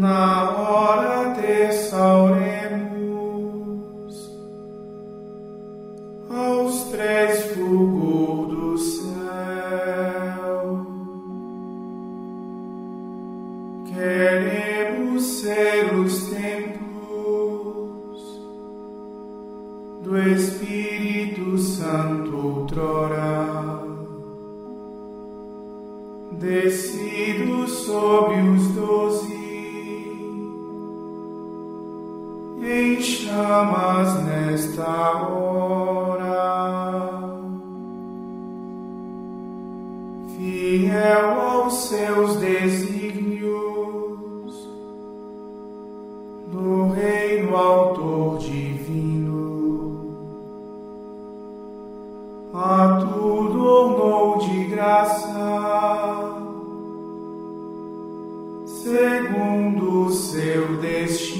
Na hora sauremos aos três fulgor do céu. Queremos ser os templos do Espírito Santo outrora, descido sobre os doze, chamas nesta hora, fiel aos seus desígnios, do Reino Autor Divino a tudo ornou de graça, segundo o seu destino.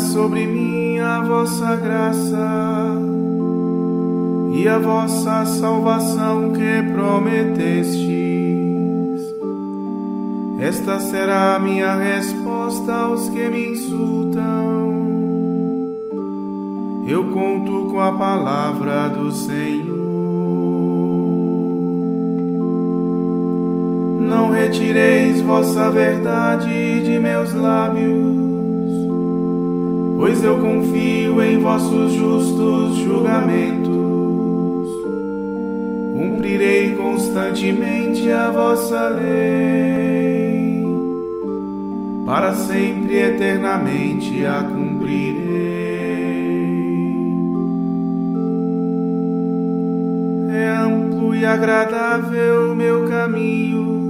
sobre mim a vossa graça e a vossa salvação que prometestes. Esta será a minha resposta aos que me insultam. Eu conto com a palavra do Senhor. Não retireis vossa verdade de meus lábios, pois eu confio em vossos justos julgamentos. Cumprirei constantemente a vossa lei, para sempre eternamente a cumprirei. É amplo e agradável meu caminho,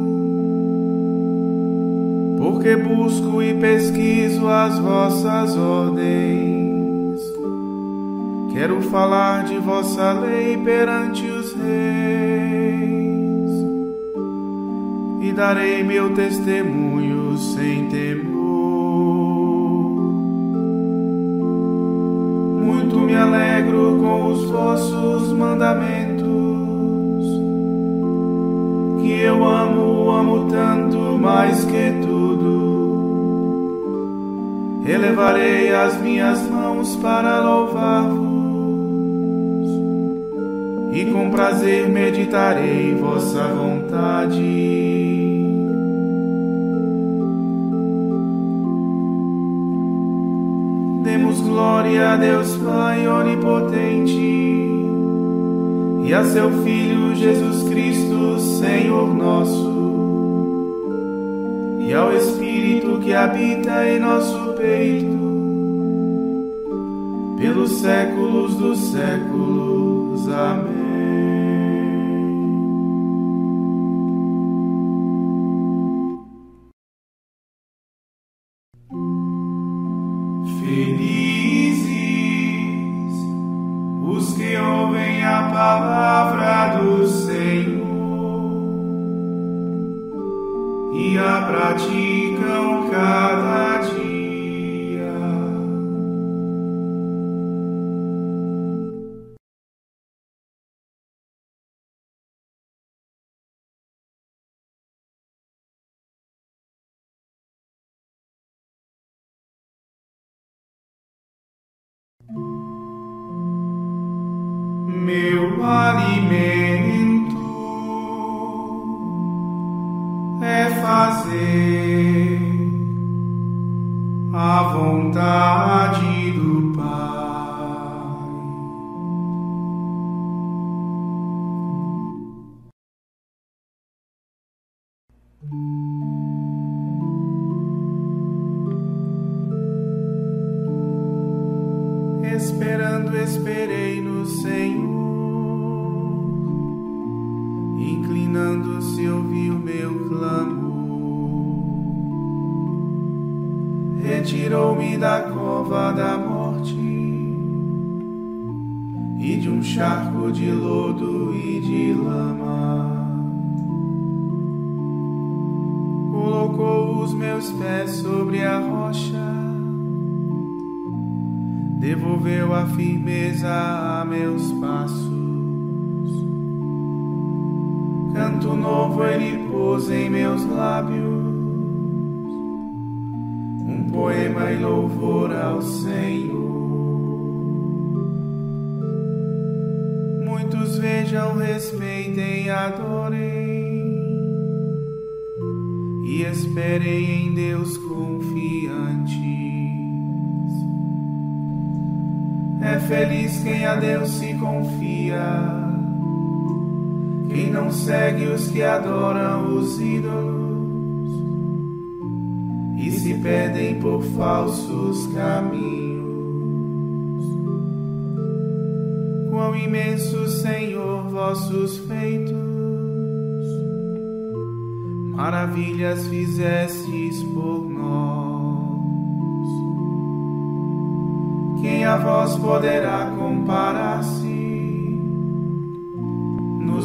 porque busco e pesquiso as vossas ordens. Quero falar de vossa lei perante os reis e darei meu testemunho sem temor. Muito me alegro com os vossos mandamentos, que eu amo, amo tanto mais que tudo. Elevarei as minhas mãos para louvar-vos e com prazer meditarei vossa vontade. Demos glória a Deus Pai onipotente e a seu Filho Jesus Cristo, Senhor nosso, e ao Espírito que habita em nosso peito pelos séculos dos séculos. Amém. E a praticam cada dia. meu alimento a vontade do Pai. Esperando, esperei no Senhor inclinando-se ouviu meu clamor. Retirou-me da cova da morte e de um charco de lodo e de lama. Colocou os meus pés sobre a rocha, devolveu a firmeza a meus passos canto novo ele pôs em meus lábios, um poema e louvor ao Senhor. Muitos vejam, respeitem, adorem e esperem em Deus confiantes. É feliz quem a Deus se confia quem não segue os que adoram os ídolos e se perdem por falsos caminhos. Quão imenso, Senhor, vossos feitos, maravilhas fizestes por nós. Quem a vós poderá comparar-se?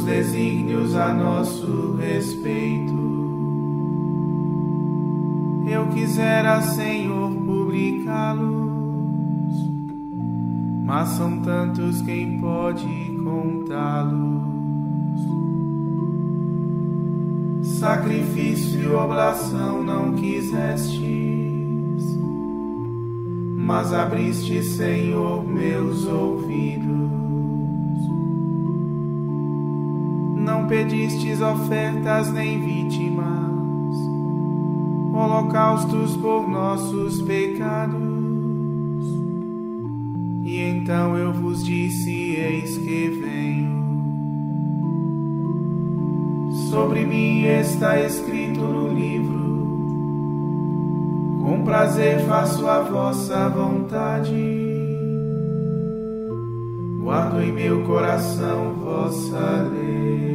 desígnios a nosso respeito. Quisera, Senhor, publicá-los, mas são tantos quem pode contá-los. Sacrifício e oblação não quisestes, mas abriste, Senhor, meus ouvidos não pedistes ofertas nem vítimas, holocaustos por nossos pecados. E então eu vos disse: Eis que venho. Sobre mim está escrito no livro. Com prazer faço a vossa vontade. Guardo em meu coração vossa lei.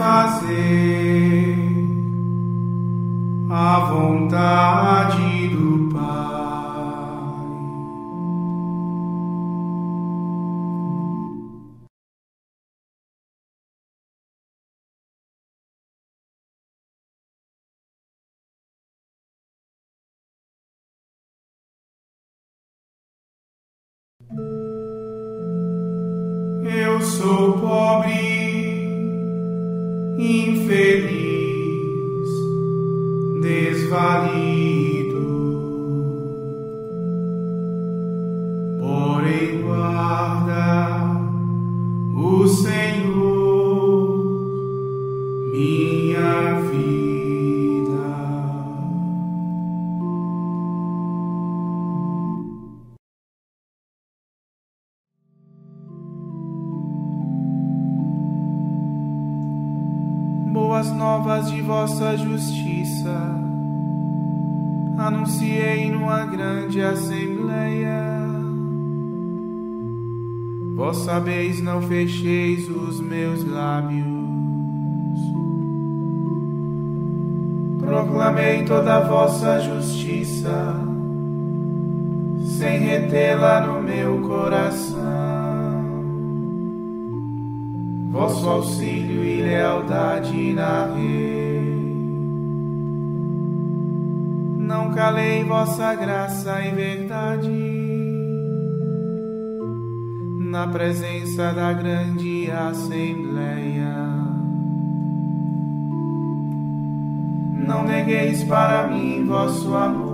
fazer a vontade do Pai. Eu sou pobre infeliz, desvalido. Boas novas de vossa justiça, anunciei numa grande assembleia. Vós sabeis, não fecheis os meus lábios. Proclamei toda a vossa justiça, sem retê-la no meu coração. Vosso auxílio e lealdade narrei. Não calei vossa graça e verdade na presença da grande assembleia. Não negueis para mim vosso amor,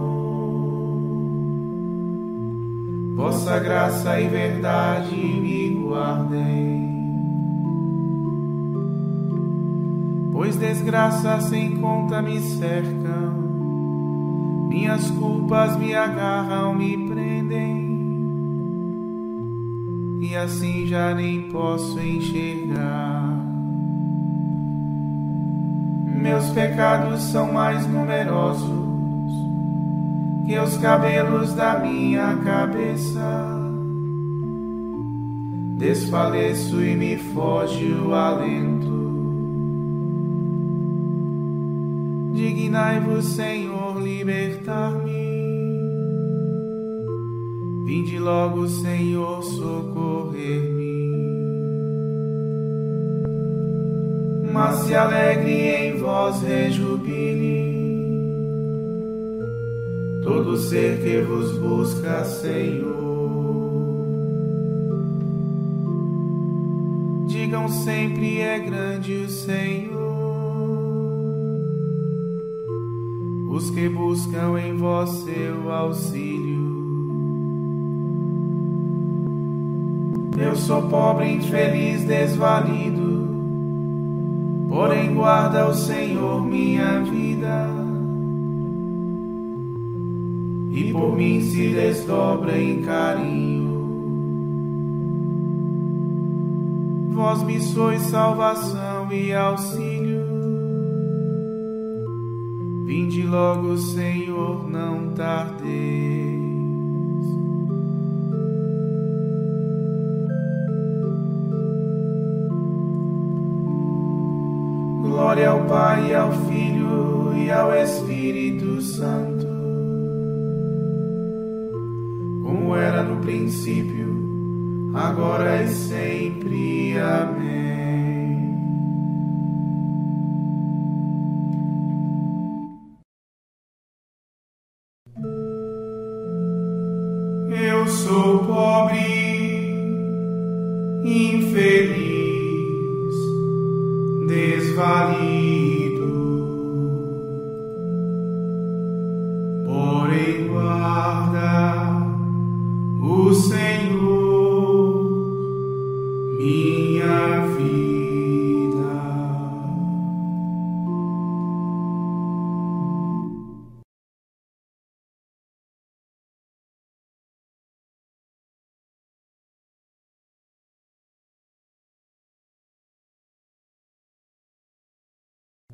vossa graça e verdade me guardem. Pois desgraça sem conta me cercam, minhas culpas me agarram, me prendem e assim já nem posso enxergar. Meus pecados são mais numerosos que os cabelos da minha cabeça. Desfaleço e me foge o alento. Dignai-vos, Senhor, libertar-me. Vinde logo, Senhor, socorrer-me. Mas se alegre em vós rejubile todo ser que vos busca, Senhor. Digam sempre é grande o Senhor. Os que buscam em vós seu auxílio. Eu sou pobre, infeliz, desvalido, porém guarda o Senhor minha vida. E por mim se desdobra em carinho. Vós me sois salvação e auxílio. Vinde logo, Senhor, não tardeis. Glória ao Pai, ao Filho e ao Espírito Santo, como era no princípio, agora e sempre. Amém.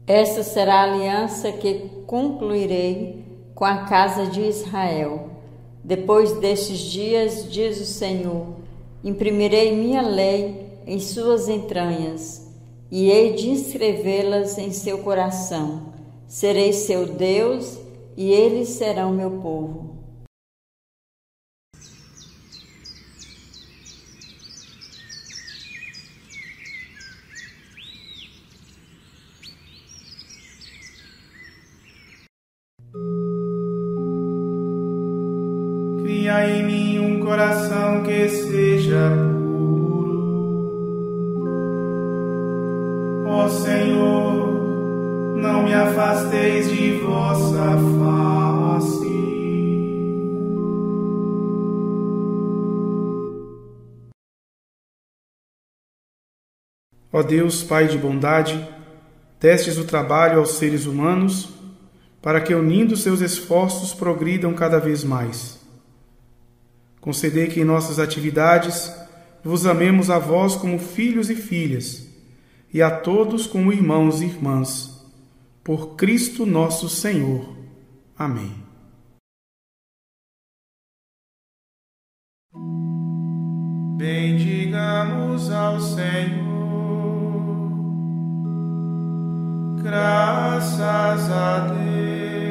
Esta será a aliança que concluirei com a casa de Israel. Depois destes dias, diz o Senhor, imprimirei minha lei em suas entranhas e hei de inscrevê-las em seu coração. Serei seu Deus e eles serão meu povo. Coração que seja puro. Ó Senhor, não me afasteis de vossa face. Ó Deus, Pai de bondade, destes o trabalho aos seres humanos, para que, unindo seus esforços, progridam cada vez mais. Concedei que em nossas atividades vos amemos a vós como filhos e filhas, e a todos como irmãos e irmãs, por Cristo nosso Senhor. Amém. Bendigamos ao Senhor. Graças a Deus.